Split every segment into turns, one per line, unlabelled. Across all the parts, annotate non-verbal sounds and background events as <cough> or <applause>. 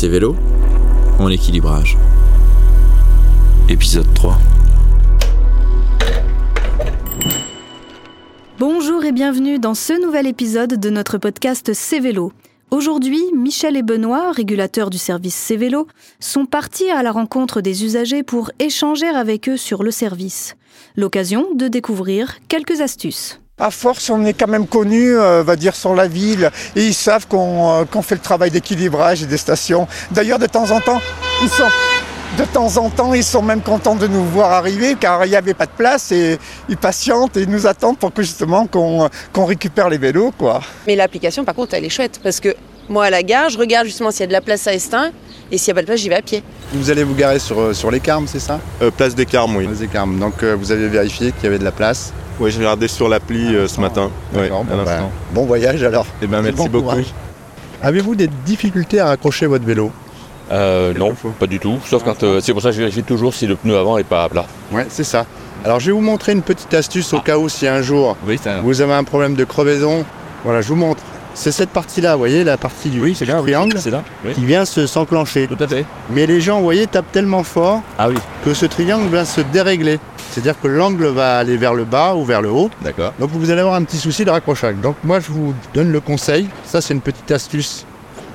C'est vélo en équilibrage.
Épisode 3.
Bonjour et bienvenue dans ce nouvel épisode de notre podcast C'est Vélo. Aujourd'hui, Michel et Benoît, régulateurs du service C-Vélo, sont partis à la rencontre des usagers pour échanger avec eux sur le service. L'occasion de découvrir quelques astuces.
À force, on est quand même connu, euh, va dire, sur la ville, et ils savent qu'on euh, qu'on fait le travail d'équilibrage des stations. D'ailleurs, de temps en temps, ils sont, de temps en temps, ils sont même contents de nous voir arriver, car il n'y avait pas de place, et ils patientent et ils nous attendent pour que justement qu'on récupère les vélos, quoi.
Mais l'application, par contre, elle est chouette parce que moi, à la gare, je regarde justement s'il y a de la place à Estin et s'il n'y a pas de place, j'y vais à pied.
Vous allez vous garer sur, euh, sur les Carmes, c'est ça?
Euh, place des Carmes, oui.
Place des Carmes. Donc euh, vous avez vérifié qu'il y avait de la place.
Oui, j'ai regardé sur l'appli euh, ce matin. Ouais, à
bon, bah, voyage alors.
Eh ben, merci
Bon
beaucoup.
courage. Avez-vous des difficultés à accrocher votre vélo?
Euh, non, pas du tout. Sauf quand euh, c'est pour ça que je vérifie toujours si le pneu avant est pas à plat.
Ouais, c'est ça. Alors je vais vous montrer une petite astuce au cas où si un jour
Oui,
vous avez un problème de crevaison. Voilà, je vous montre. C'est cette partie-là, vous voyez, la partie du
Oui, là.
triangle
C'est là. Oui.
qui vient se s'enclencher.
Tout à fait.
Mais les gens, vous voyez, tapent tellement fort
Ah oui.
que ce triangle vient se dérégler. C'est-à-dire que l'angle va aller vers le bas ou vers le haut.
D'accord.
Donc vous allez avoir un petit souci de raccrochage. Donc moi je vous donne le conseil, ça c'est une petite astuce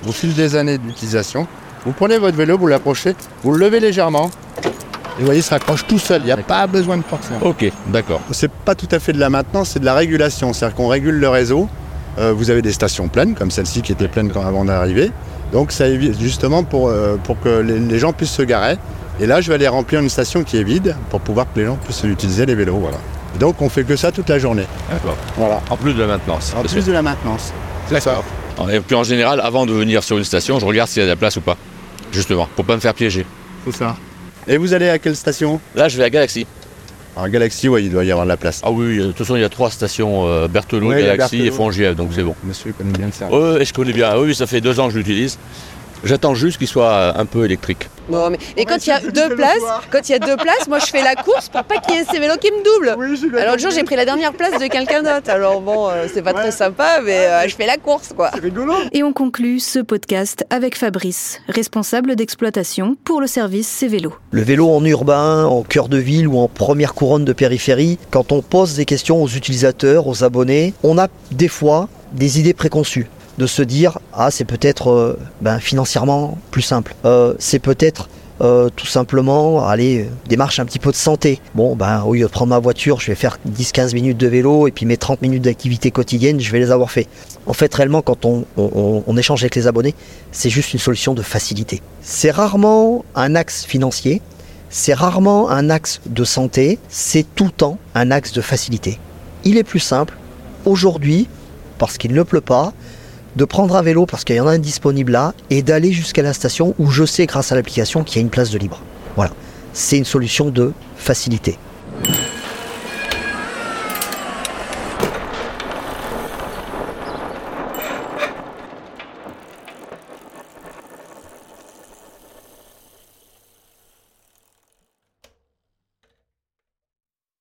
au fil des années d'utilisation. Vous prenez votre vélo, vous l'approchez, vous le levez légèrement, et vous voyez, il se raccroche tout seul, il n'y a pas besoin de forcer.
Ok, d'accord.
C'est pas tout à fait de la maintenance, c'est de la régulation, c'est-à-dire qu'on régule le réseau. Euh, vous avez des stations pleines, comme celle-ci qui était pleine quand avant d'arriver. Donc ça évite justement pour, euh, pour que les, les gens puissent se garer. Et là je vais aller remplir une station qui est vide pour pouvoir que les gens puissent utiliser les vélos. Voilà. Et donc on fait que ça toute la journée.
D'accord.
Voilà.
En plus de la maintenance.
En plus
que-
de la maintenance.
D'accord. Et puis en général, avant de venir sur une station, je regarde s'il y a de la place ou pas. Justement, pour pas me faire piéger.
C'est ça. Et vous allez à quelle station?
Là, je vais à Galaxy.
Alors Galaxy, oui, il doit y avoir de la place.
Ah oui, de toute façon, il y a trois stations euh, Berthelot,
Oui,
Galaxy et. Fongièvre, donc c'est bon.
Monsieur connaît bien le service.
Oui, je connais bien. Oui, oui, ça fait deux ans que je l'utilise. J'attends juste qu'il soit euh, un peu électrique.
Bon, mais... Et quand il y a <laughs> deux places, quand il y a deux places, moi je fais la course pour pas qu'il y ait ces vélos qui me doublent. Alors le jour j'ai pris la dernière place de quelqu'un d'autre. Alors bon, euh, c'est pas très sympa, mais euh, je fais la course quoi.
C'est rigolo.
Et on conclut ce podcast avec Fabrice, responsable d'exploitation pour le service C-Vélo.
Le vélo en urbain, en cœur de ville ou en première couronne de périphérie, quand on pose des questions aux utilisateurs, aux abonnés, on a des fois des idées préconçues. De se dire, ah c'est peut-être euh, ben, financièrement plus simple. Euh, c'est peut-être euh, tout simplement aller démarche un petit peu de santé. Bon ben au lieu de prendre ma voiture, je vais faire 10-15 minutes de vélo et puis mes 30 minutes d'activité quotidienne, je vais les avoir fait. En fait réellement quand on- on- on échange avec les abonnés, c'est juste une solution de facilité. C'est rarement un axe financier, c'est rarement un axe de santé, c'est tout le temps un axe de facilité. Il est plus simple, aujourd'hui, parce qu'il ne pleut pas, de prendre un vélo parce qu'il y en a un disponible là et d'aller jusqu'à la station où je sais grâce à l'application qu'il y a une place de libre. Voilà, c'est une solution de facilité.